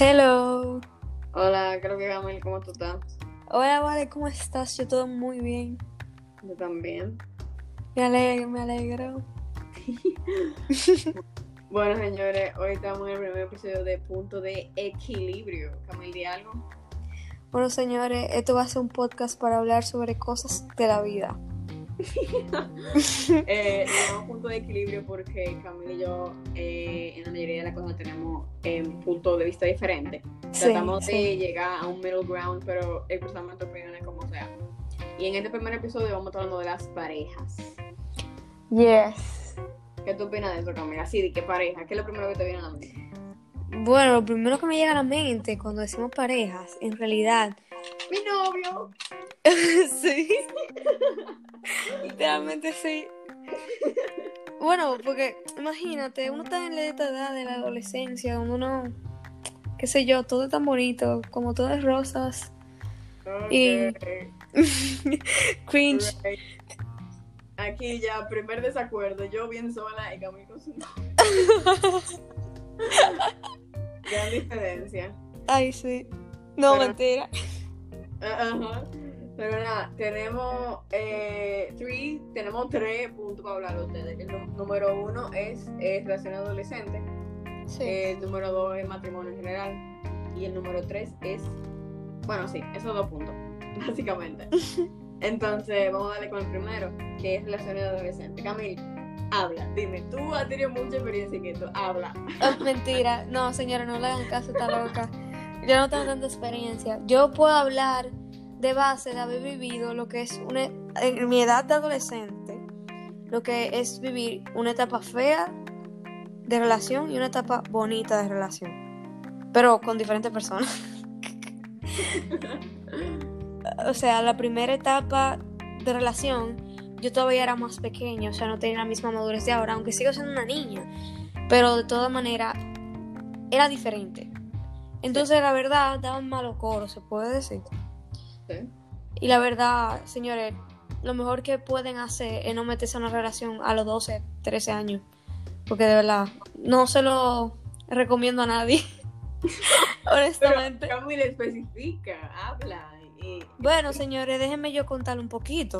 Hello. Hola, creo que Gamel, ¿cómo tú estás? Hola, Vale, ¿cómo estás? Yo todo muy bien. Yo también. Me alegro, me alegro. Bueno, señores, hoy estamos en el primer episodio de Punto de Equilibrio. Camil, ¿di algo? Bueno, señores, esto va a ser un podcast para hablar sobre cosas de la vida. eh, Punto de Equilibrio porque Camil y yo, eh, en la mayoría de las cosas, tenemos eh, puntos de vista diferentes. Sí, Tratamos de llegar a un middle ground, pero cruzamos nuestras opiniones como sea. Y en este primer episodio vamos a estar hablando de las parejas. Yes. ¿Qué tú opinas de eso, Camila? Sí, ¿de qué pareja? ¿Qué es lo primero que te viene a la mente? Bueno, lo primero que me llega a la mente cuando decimos parejas, en realidad, ¡Mi novio! sí. Literalmente sí. Bueno, porque imagínate, uno está en esta edad de la adolescencia, uno, qué sé yo, todo es tan bonito, como todo es rosas. Y-. Cringe. Right. Aquí ya, primer desacuerdo. Yo bien sola y Camil con su Gran diferencia. Ay, sí. No, Pero- mentira. Ah, Ajá. Pero nada, tenemos eh, three, tenemos tres puntos para hablar de ustedes. El número uno es, es relación adolescente. Sí. El número dos es matrimonio en general. Y el número tres es. Bueno, sí, esos dos puntos, básicamente. Entonces, vamos a darle con el primero, que es relaciones adolescentes. Camil, habla, dime, tú has tenido mucha experiencia en esto, habla. Ah, mentira. No, señora, no le hagan caso, está loca. Yo no tengo tanta experiencia. Yo puedo hablar de base de haber vivido lo que es una, en mi edad de adolescente, lo que es vivir una etapa fea de relación y una etapa bonita de relación. Pero con diferentes personas. o sea, la primera etapa de relación, yo todavía era más pequeña, o sea, no tenía la misma madurez de ahora, aunque sigo siendo una niña. Pero de todas maneras, era diferente. Entonces, la verdad, daban malo coro, se puede decir. Sí. Y la verdad, señores, lo mejor que pueden hacer es no meterse en una relación a los 12, 13 años. Porque de verdad, no se lo recomiendo a nadie. Pero Honestamente. Camil especifica, habla. Y, Bueno, señores, déjenme yo contarle un poquito.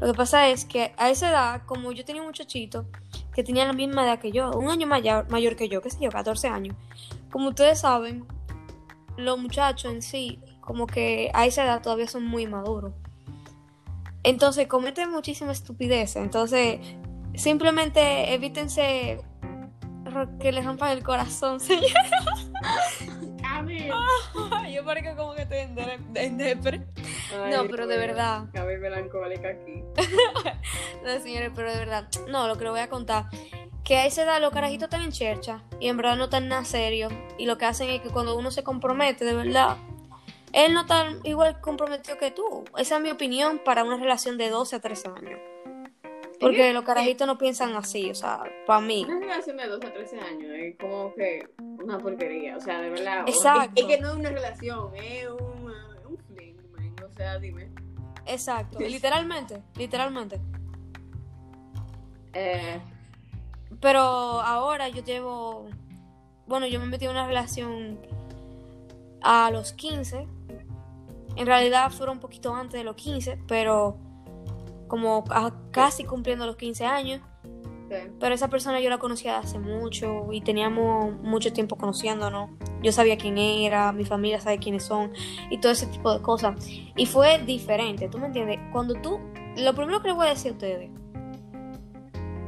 Lo que pasa es que a esa edad, como yo tenía un muchachito que tenía la misma edad que yo, un año mayor, mayor que yo, qué sé yo, 14 años. Como ustedes saben, los muchachos en sí, como que a esa edad todavía son muy maduros. Entonces cometen muchísimas estupideces. Entonces, simplemente evítense que les rompan el corazón, señor. Camil. yo parezco como que estoy en, en depre. Ay, No, pero de verdad. Camil melancólica aquí. No, señores, pero de verdad, no, lo que le voy a contar, que a esa edad los carajitos están en chercha y en verdad no están nada serio y lo que hacen es que cuando uno se compromete, de verdad, él no está igual comprometido que tú. Esa es mi opinión para una relación de 12 a 13 años. Porque los carajitos no piensan así, o sea, para mí. Una relación de 12 a 13 años es como que una porquería, o sea, de verdad. Exacto. Es, es que no es una relación, es un, un fling, man, o sea, dime. Exacto, literalmente, literalmente. Eh, Pero ahora yo llevo. Bueno, yo me metí en una relación a los 15. En realidad fueron un poquito antes de los 15, pero como a- casi cumpliendo los 15 años. sí. Pero esa persona yo la conocía hace mucho y teníamos mucho tiempo conociéndonos. Yo sabía quién era, mi familia sabe quiénes son y todo ese tipo de cosas. Y fue diferente, ¿tú me entiendes? Cuando tú, lo primero que les voy a decir a ustedes,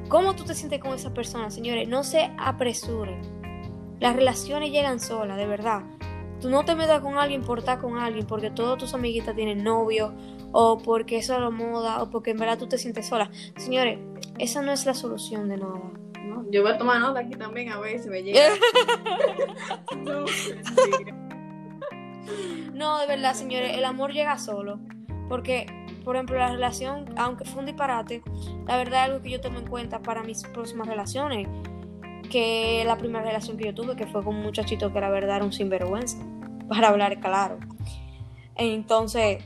¿cómo tú te sientes con esa persona, señores? No se apresuren. Las relaciones llegan solas, de verdad. Tú no te metas con alguien por estar con alguien porque todos tus amiguitas tienen novio o porque eso es la moda o porque en verdad tú te sientes sola. Señores, esa no es la solución de nada. ¿no? Yo voy a tomar nota aquí también a ver si me llega. no. No, de verdad, señores, el amor llega solo. Porque, por ejemplo, la relación, aunque fue un disparate, la verdad es algo que yo tomo en cuenta para mis próximas relaciones. Que la primera relación que yo tuve, que fue con un muchachito que la verdad era un sinvergüenza, para hablar claro. Entonces,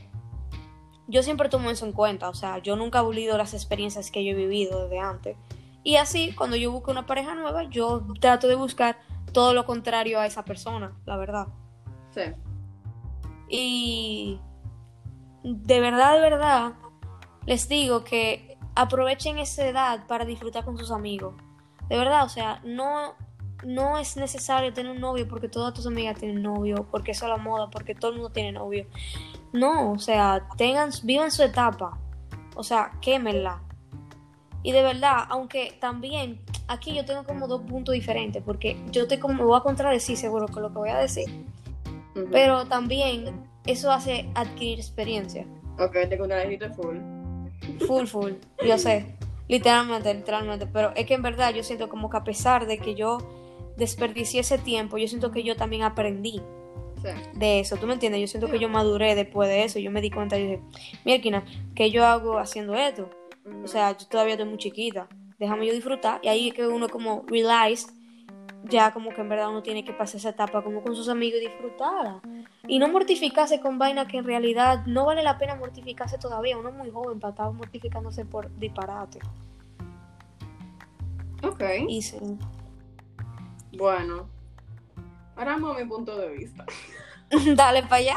yo siempre tomo eso en cuenta. O sea, yo nunca he olvidado las experiencias que yo he vivido desde antes. Y así, cuando yo busco una pareja nueva, yo trato de buscar todo lo contrario a esa persona, la verdad. Sí. Y de verdad, de verdad, les digo que aprovechen esa edad para disfrutar con sus amigos. De verdad, o sea, no, no es necesario tener un novio porque todas tus amigas tienen novio, porque eso es la moda, porque todo el mundo tiene novio. No, o sea, tengan, vivan su etapa. O sea, quémenla. Y de verdad, aunque también aquí yo tengo como dos puntos diferentes, porque yo te como me voy a contradecir seguro con lo que voy a decir. Pero también eso hace adquirir experiencia. Ok, te contradijiste full. Full, full. Yo sé. Literalmente, literalmente. Pero es que en verdad yo siento como que a pesar de que yo desperdicié ese tiempo, yo siento que yo también aprendí Sí. de eso. ¿Tú me entiendes? Yo siento que yo maduré después de eso. Yo me di cuenta y dije, mierda, ¿qué yo hago haciendo esto? O sea, yo todavía estoy muy chiquita. Déjame yo disfrutar. Y ahí es que uno como realize ya como que en verdad uno tiene que pasar esa etapa como con sus amigos y disfrutarla. Y no mortificarse con vainas que en realidad no vale la pena mortificarse todavía. Uno es muy joven para estar mortificándose por disparate. Ok. Y sí. Bueno. Ahora vamos a mi punto de vista. Dale para allá.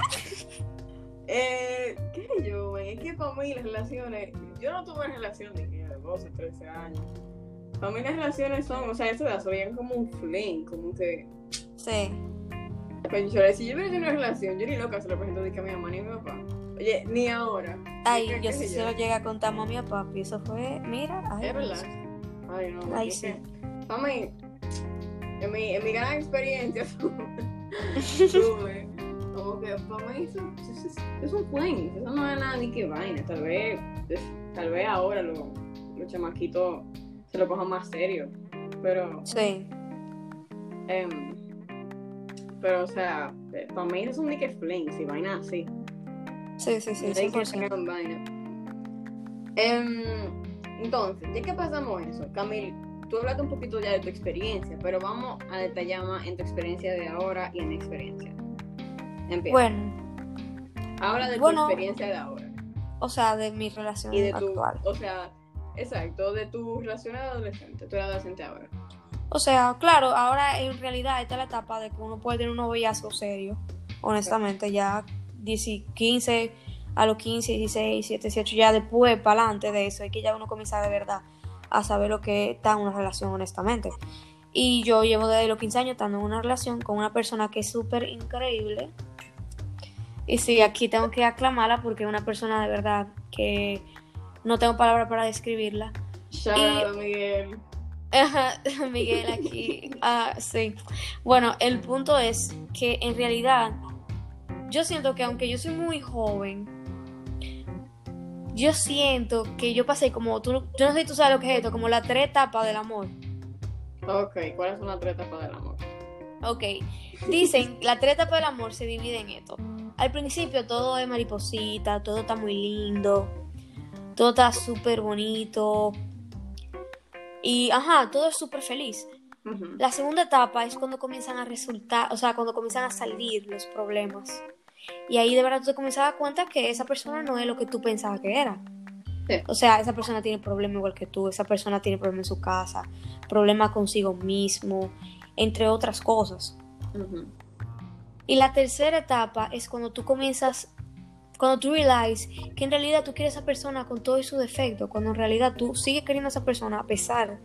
Eh, ¿Qué yo? Es que para mí las relaciones. Yo no tuve relación de que de 12, 13 años. Para mí las relaciones son, o sea, eso ya se veían como un fling, como que. Sí. Pues yo, si yo hubiera tenido una relación, yo ni loca se lo presento de que a mi mamá ni a mi papá. Oye, ni ahora. Ay, ¿Qué- yo sí se lo llegué a contar a mami y a papi. Eso fue, mira, ay, Es verdad. Ay, no. Ay, sí. que, mí, en mi, en mi gran experiencia, tuve como que para mí eso, eso es, es un fling. Eso no es nada ni que vaina. Tal vez, tal vez ahora los, los chamaquitos se lo cojan más serio. Pero, Sí. em, pero o sea, para mí eso son ni que flings y vaina así. Sí, sí, sí, No hay que 100%. sacar en vaina. Em, entonces, ya que pasamos eso, Camil, tú hablaste un poquito ya de tu experiencia, pero vamos a detallar más en tu experiencia de ahora y en mi experiencia. Empieza. Bueno, Habla de bueno. tu experiencia de ahora o sea, de mi relación y de tu, actual. o sea, exacto, de tu relación adolescente. Eres adolescente ahora. O sea, claro, ahora en realidad esta es la etapa de que uno puede tener un noviazgo serio. Honestamente, ya 10, 15, a los 15, 16, 17, 18, ya después, para adelante de eso, es que ya uno comienza de verdad a saber lo que está en una relación, honestamente. Y yo llevo desde los 15 años estando en una relación con una persona que es súper increíble. Y sí, aquí tengo que aclamarla porque es una persona de verdad que no tengo palabras para describirla. Shout Y- out, Miguel. Ajá, Miguel aquí. Ah, sí. Bueno, el punto es que en realidad yo siento que aunque yo soy muy joven, yo siento que yo pasé como tú, yo no sé si tú sabes lo que es esto, como la tres etapas del amor. Ok, ¿cuáles son las tres etapas del amor? Ok, dicen, la tres etapas del amor se divide en esto. Al principio todo es mariposita, todo está muy lindo, todo está súper bonito. Y, ajá, todo es súper feliz. La segunda etapa es cuando comienzan a resultar, o sea, cuando comienzan a salir los problemas. Y ahí de verdad tú te comienzas a dar cuenta que esa persona no es lo que tú pensabas que era. Sí. O sea, esa persona tiene problemas igual que tú, esa persona tiene problemas en su casa, problemas consigo mismo, entre otras cosas. Y la tercera etapa es cuando tú comienzas, cuando tú realizas que en realidad tú quieres a esa persona con todo su defecto, cuando en realidad tú sigues queriendo a esa persona a pesar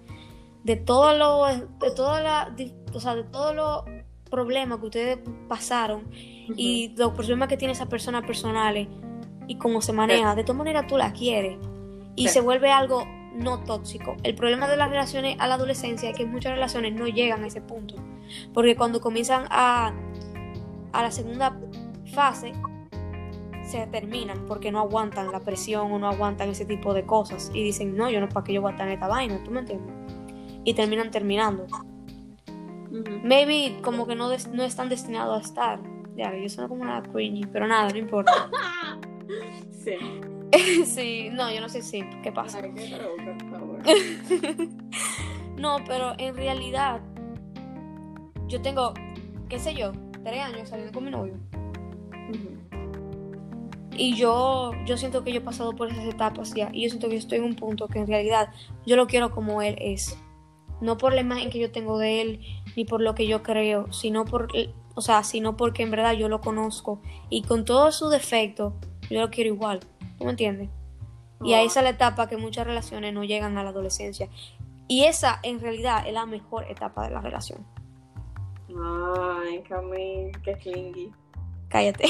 de todo lo, de toda la, o sea, de todos los problemas que ustedes pasaron y los problemas que tiene esa persona personales y cómo se maneja, de todas maneras tú la quieres y Sí. se vuelve algo no tóxico. El problema de las relaciones a la adolescencia es que muchas relaciones no llegan a ese punto, porque cuando comienzan a, a la segunda fase se terminan porque no aguantan la presión o no aguantan ese tipo de cosas y dicen, no, yo no para qué yo voy a estar en esta vaina, ¿tú me entiendes? Y terminan terminando. Maybe como que no, des- no están destinados a estar. Ya, yo soy como una cringy, pero nada, no importa. Sí. sí, no, yo no sé si, ¿qué pasa? Ay, qué loca, por favor. no, pero en realidad, yo tengo, qué sé yo, tres años saliendo con mi novio. Ujú. Y yo, yo siento que yo he pasado por esas etapas ya. Y yo siento que yo estoy en un punto que en realidad yo lo quiero como él es. No por la imagen que yo tengo de él, ni por lo que yo creo, sino por, o sea, sino porque en verdad yo lo conozco. Y con todos sus defectos, yo lo quiero igual. ¿Tú me entiendes? Y ahí es la etapa que muchas relaciones no llegan a la adolescencia. Y esa, en realidad, es la mejor etapa de la relación. Ay, Camille, qué clingy. Cállate.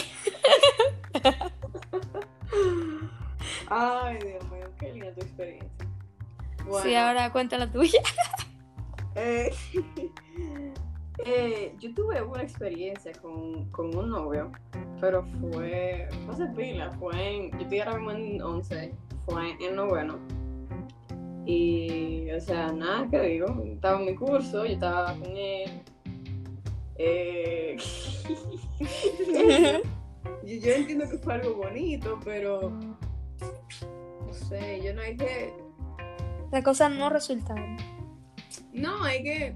Ay, Dios mío, qué linda tu experiencia. Sí, ahora cuenta la tuya. Eh, eh, yo tuve una experiencia con, con, un novio, pero fue, fue hace pila, fue en, yo estoy ahora mismo en 11, fue en noveno. Y, o sea, nada que digo, estaba en mi curso, yo estaba con él. Eh, yo, yo entiendo que fue algo bonito, pero no sé, yo no hay que. Las cosas no resultaron. No, hay que.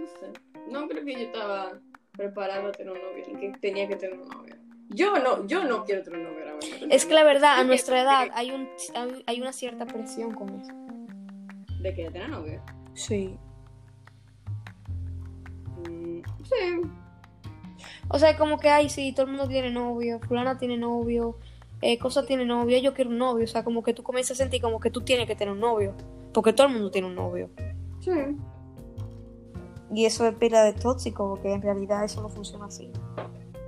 No sé. No creo que yo estaba preparado a tener un novio, ni que tenía que tener un novio. Yo no, yo no quiero tener un novio ahora Es que la verdad, a nuestra edad hay, un, hay una cierta presión con eso. ¿De que tener novio? Sí. Mm, sí. O sea, como que, ay, sí, todo el mundo tiene novio, fulana tiene novio, eh, cosa tiene novio, yo quiero un novio. O sea, como que tú comienzas a sentir como que tú tienes que tener un novio. Porque todo el mundo tiene un novio. Sí. Y eso es pila de tóxico, porque en realidad eso no funciona así.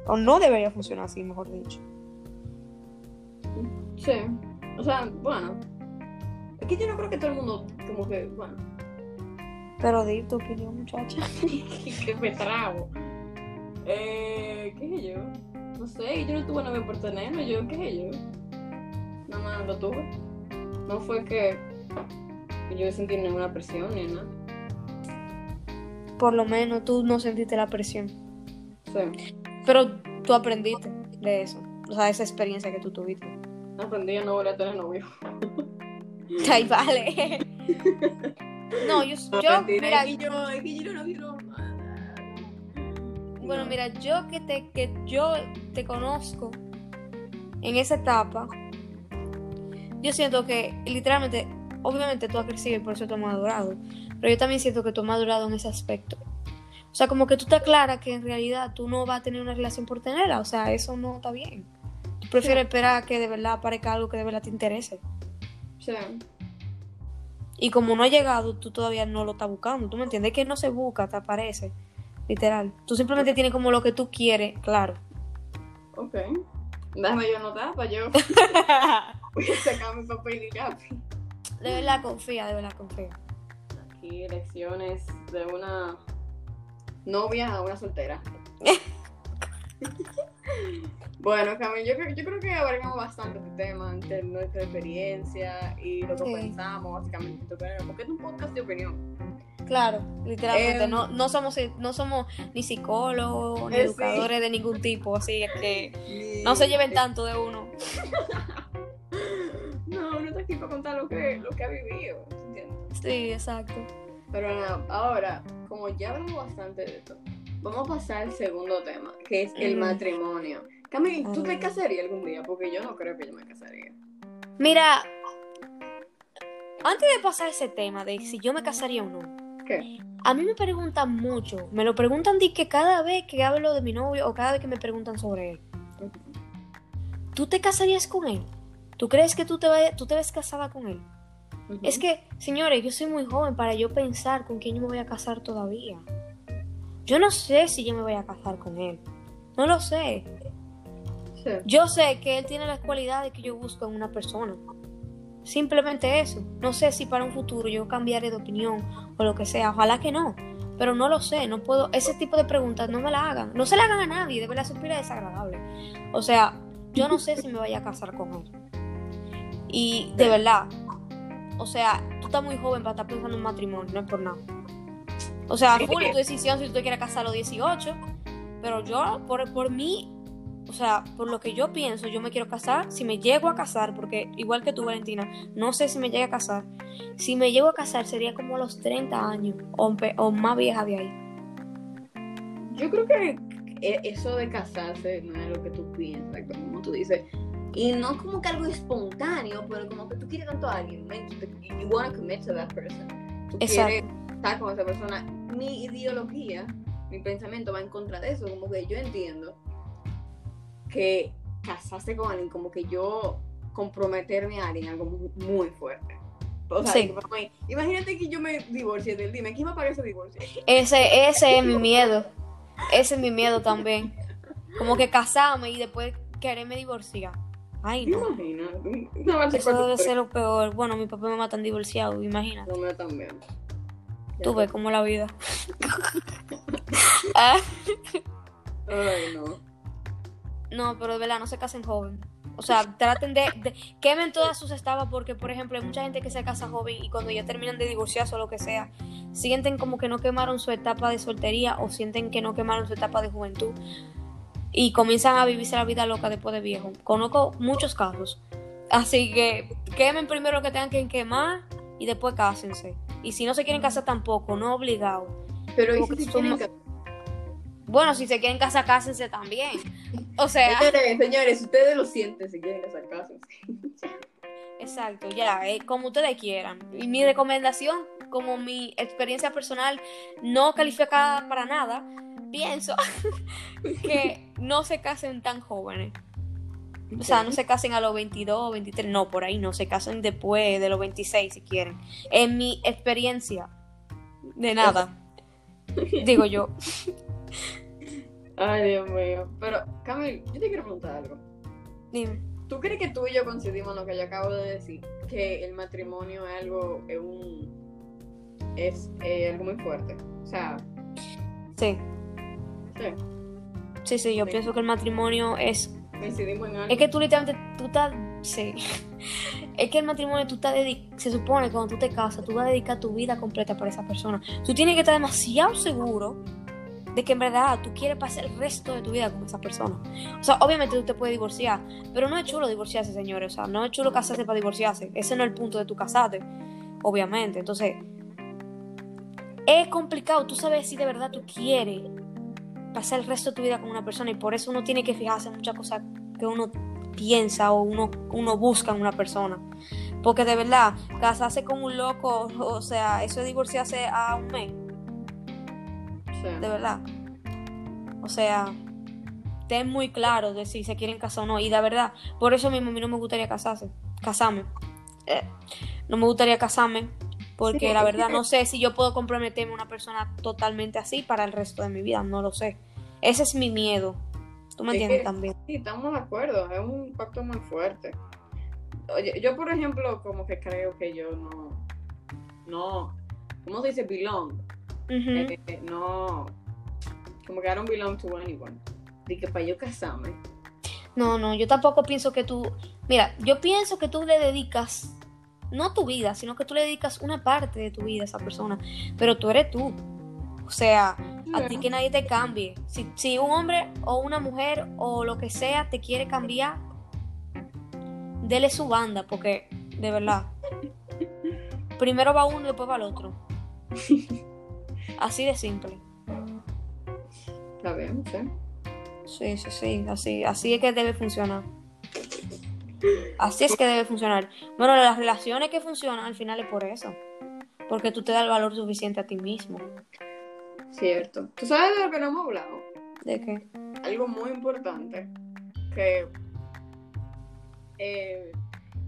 O no debería funcionar así, mejor dicho. Sí. O sea, bueno. Es que yo no creo que todo el mundo, como que, bueno. Pero di tu opinión, muchacha. que me trago. ¿Qué es yo? No sé, yo no tuve novio por tenerlo, yo, ¿qué es yo? Nada más lo tuve. No fue que yo sentí ninguna presión ni nada. Por lo menos tú no sentiste la presión. Sí. Pero tú aprendiste de eso. O sea, esa experiencia que tú tuviste. Aprendí a no volver a tener novio. Ay, vale. no, yo, yo mira, yo, es que yo no quiero bueno, mira, yo que te, que yo te conozco en esa etapa, yo siento que literalmente, obviamente tú has crecido y por eso tú has madurado, pero yo también siento que tú has madurado en ese aspecto. O sea, como que tú te aclaras que en realidad tú no vas a tener una relación por tenerla, o sea, eso no está bien. Tú prefieres esperar a que de verdad aparezca algo que de verdad te interese. Sí. Y como no ha llegado, tú todavía no lo estás buscando. ¿Tú me entiendes? que no se busca, te aparece. Literal. Tú simplemente tienes como lo que tú quieres, claro. Ok. Déjame yo anotar para yo. Sacar mi papel y lápiz. De verdad confía, de verdad confía. Aquí lecciones de una novia a una soltera. bueno, Camille, yo, yo, creo que abarcamos bastante este tema, nuestra experiencia y lo que pensamos, básicamente, porque es un podcast de opinión. Claro, literalmente. Em, no, no, somos, no somos ni psicólogos ni eh, educadores de ningún tipo, así es que no se lleven tanto de uno. no, uno está aquí para contar lo que, lo que ha vivido, ¿entiendes? Sí, exacto. Pero no, ahora, como ya hablamos bastante de esto, vamos a pasar al segundo tema, que es el matrimonio. Camille, ¿tú te casarías algún día? Porque yo no creo que yo me casaría. Mira, antes de pasar ese tema de si yo me casaría o no, a mí me preguntan mucho. Me lo preguntan de que cada vez que hablo de mi novio o cada vez que me preguntan sobre él. ¿Tú te casarías con él? ¿Tú crees que tú te, vayas, tú te ves casada con él? Es que, señores, yo soy muy joven para yo pensar con quién yo me voy a casar todavía. Yo no sé si yo me voy a casar con él. No lo sé. Yo sé que él tiene las cualidades que yo busco en una persona. Simplemente eso. No sé si para un futuro yo cambiaré de opinión o lo que sea. Ojalá que no. Pero no lo sé. No puedo. Ese tipo de preguntas no me la hagan. No se la hagan a nadie. De verdad, es desagradable. O sea, yo no sé si me vaya a casar con él. Y de verdad. O sea, tú estás muy joven para estar pensando en matrimonio. No es por nada. O sea, full tu decisión si tú te quieres casar a los 18. Pero yo, por, por mí, o sea, por lo que yo pienso, yo me quiero casar. Si me llego a casar, porque igual que tú, Valentina, no sé si me llega a casar. Si me llego a casar, sería como a los 30 años o, más vieja de ahí. Yo creo que e, eso de casarse no es lo que tú piensas, como tú dices. Y no como que algo espontáneo, pero como que tú quieres tanto a alguien, you want to commit to that person. Tú quieres estar con esa persona. Mi ideología, mi pensamiento va en contra de eso. Como que yo entiendo que casarse con alguien, como que yo comprometerme a alguien, algo muy, muy fuerte. O sea, Sí. mí- imagínate que yo me divorcie de él. Dime, ¿quién me parece divorcio? Ese, ese es mi miedo. Ese es mi miedo también. Como que casarme y después quererme divorciar. Ay, ¿Te no. No, Eso debe ser lo peor. Bueno, mi papá y mamá están divorciados, imagínate. No, me también. Tú ves cómo la vida. Ah, Ay, no. No, pero de verdad, no se casen joven. O sea, traten de, de- quemen todas sus etapas porque, por ejemplo, hay mucha gente que se casa joven y cuando ya terminan de divorciarse o lo que sea, sienten como que no quemaron su etapa de soltería o sienten que no quemaron su etapa de juventud y comienzan a vivirse la vida loca después de viejo. Conozco muchos casos. Así que quemen primero lo que tengan que quemar y después cásense. Y si no se quieren casar tampoco, no obligado. Pero ¿y si que se somos- quieren casar? Bueno, si se quieren casar, cásense también. O sea, Señores, señores, ustedes lo sienten, si quieren casar, cásense. exacto, ya, eh, como ustedes quieran. Y mi recomendación, como mi experiencia personal no calificada para nada, pienso que no se casen tan jóvenes. O sea, no se casen a los 22, 23, no, por ahí no, se casen después de los 26 si quieren. En mi experiencia, de nada, digo yo. Ay, Dios mío. Pero, Camil, yo te quiero preguntar algo. Dime. ¿Tú crees que tú y yo coincidimos en lo que yo acabo de decir? Que el matrimonio es algo, es un, es eh, algo muy fuerte. O sea, Sí, sí, sí, sí, yo Sí. pienso que el matrimonio es coincidimos en algo. Es que tú literalmente, tú estás, sí. Es que el matrimonio, tú estás se supone que cuando tú te casas, tú vas a dedicar tu vida completa para esa persona. Tú tienes que estar demasiado seguro de que en verdad tú quieres pasar el resto de tu vida con esa persona. O sea, obviamente tú te puedes divorciar, pero no es chulo divorciarse, señores. O sea, no es chulo casarse para divorciarse. Ese no es el punto de tu casarte, obviamente. Entonces, es complicado. Tú sabes si de verdad tú quieres pasar el resto de tu vida con una persona y por eso uno tiene que fijarse en muchas cosas que uno piensa o uno, uno busca en una persona. Porque de verdad, casarse con un loco, o sea, eso es divorciarse a un mes, De verdad. O sea, ten muy claro de si se quieren casar o no. Y de verdad, por eso mismo a mí no me gustaría casarse, casarme. Eh, no me gustaría casarme porque Sí, la verdad no sé si yo puedo comprometerme a una persona totalmente así para el resto de mi vida, no lo sé. Ese es mi miedo. ¿Tú me Es entiendes que- también? Sí, estamos de acuerdo, es un pacto muy fuerte. Oye, yo por ejemplo, como que creo que yo no, no, ¿cómo se dice? Belong. Eh, no, como que I don't belong to anyone. De que para yo casarme. No, no, yo tampoco pienso que tú. Mira, yo pienso que tú le dedicas, no tu vida, sino que tú le dedicas una parte de tu vida a esa persona. Pero tú eres tú. O sea, a ti que nadie te cambie. Si, si un hombre o una mujer o lo que sea te quiere cambiar, dele su banda, porque de verdad. Primero va uno y después va el otro. Así de simple. Está bien, sí. Sí, sí, sí, así, así es que debe funcionar. Así es que debe funcionar. Bueno, las relaciones que funcionan al final es por eso. Porque tú te das el valor suficiente a ti mismo. Cierto. ¿Tú sabes de lo que no hemos hablado? ¿De qué? Algo muy importante que eh,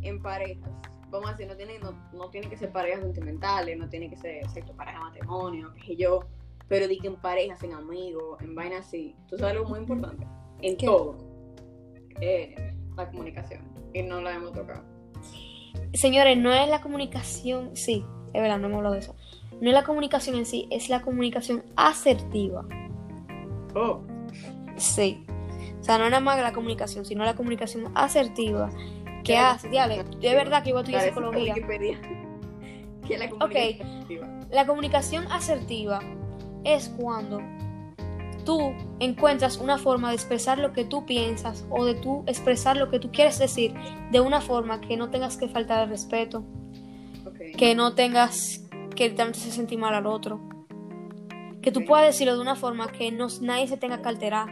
en parejas, vamos a decir, no tiene, no, no tiene que ser parejas sentimentales, no tiene que ser sexo, pareja, matrimonio, qué sé yo, pero di que en parejas, en amigos, en vainas así, tú sabes algo muy importante, en ¿Qué? todo, eh, la comunicación, y no la hemos tocado. Señores, no es la comunicación, sí, es verdad, no hemos hablado de eso. No es la comunicación en sí, es la comunicación asertiva. Oh, Sí. O sea, no es nada más la comunicación, sino la comunicación asertiva. Que Claro. hace, diale, es verdad que a estudiar psicología. Wikipedia. que la comunicación activa. La comunicación asertiva es cuando tú encuentras una forma de expresar lo que tú piensas o de tú expresar lo que tú quieres decir de una forma que no tengas que faltar al respeto, Ok. que no tengas que literalmente se sentir mal al otro, que tú Ok. puedas decirlo de una forma que no, nadie se tenga que alterar.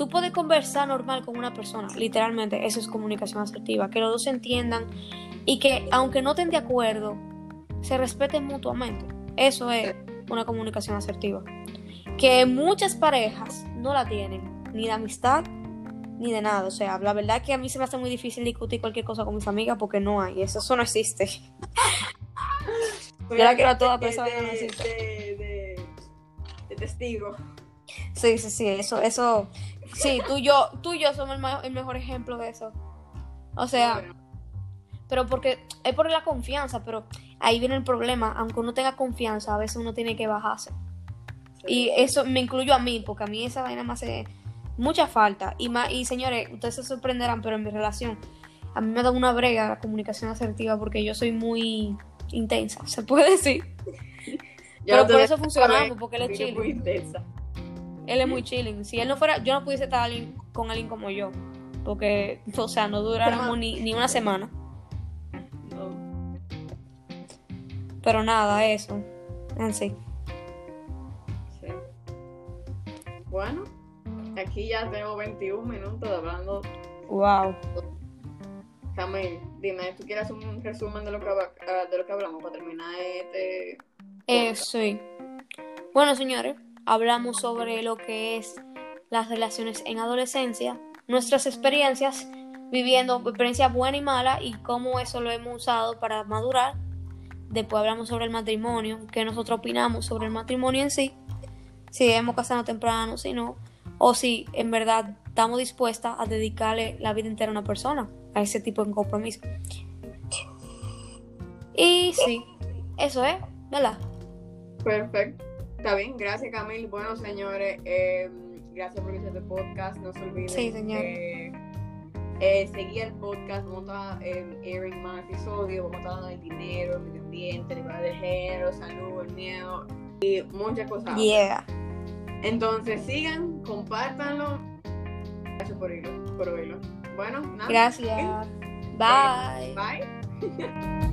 Tú puedes conversar normal con una persona, literalmente, eso es comunicación asertiva, que los dos se entiendan y que aunque no estén de acuerdo, se respeten mutuamente. Eso es una comunicación asertiva. Que muchas parejas no la tienen, ni de amistad, ni de nada. O sea, la verdad es que a mí se me hace muy difícil discutir cualquier cosa con mis amigas porque no hay. Eso, eso no existe. Yo la quiero a todas, pero esa vaina no existe. de, de, de testigo. Sí, sí, sí, eso, eso. Sí, tú y yo, tú y yo somos el, ma- el mejor ejemplo de eso. O sea, Bueno, pero porque es por la confianza, pero ahí viene el problema. Aunque uno tenga confianza, a veces uno tiene que bajarse. Y eso me incluyo a mí, porque a mí esa vaina me hace mucha falta. Y, más, y señores, ustedes se sorprenderán, pero en mi relación, a mí me da una brega la comunicación asertiva porque yo soy muy intensa, se puede decir. yo pero por eso funcionamos, porque él es chilling. muy intensa. Él es muy chilling. Si él no fuera, yo no pudiese estar alguien- con alguien como yo. Porque, o sea, no duráramos ni, ni una semana. No. Pero nada, eso. En sí. Sí. Bueno, aquí ya tengo 21 minutos hablando. Wow. Camil, dime, ¿tú quieres un resumen de lo que, ah, de lo que hablamos para terminar este? Eh, sí. Bueno, señores, hablamos sobre lo que es las relaciones en adolescencia, nuestras experiencias viviendo experiencias buenas y malas y cómo eso lo hemos usado para madurar. Después hablamos sobre el matrimonio, qué nosotros opinamos sobre el matrimonio en sí, si debemos casarnos temprano, si no, o si en verdad estamos dispuestas a dedicarle la vida entera a una persona, a ese tipo de compromiso. Y sí, eso es, ¿verdad? Perfecto. Está bien, gracias Camil. Bueno, señores, eh, gracias por escuchar este podcast. No se olviden Sí, señor. eh, eh, seguir el podcast. Vamos a estar airing más episodios. Vamos a estar hablando del dinero, el medio ambiente, el de género, salud, el miedo y muchas cosas. Yeah. Entonces sigan, compártanlo. Gracias por, irlo, por oírlo. Bueno, nada. Gracias. Bye. Bye.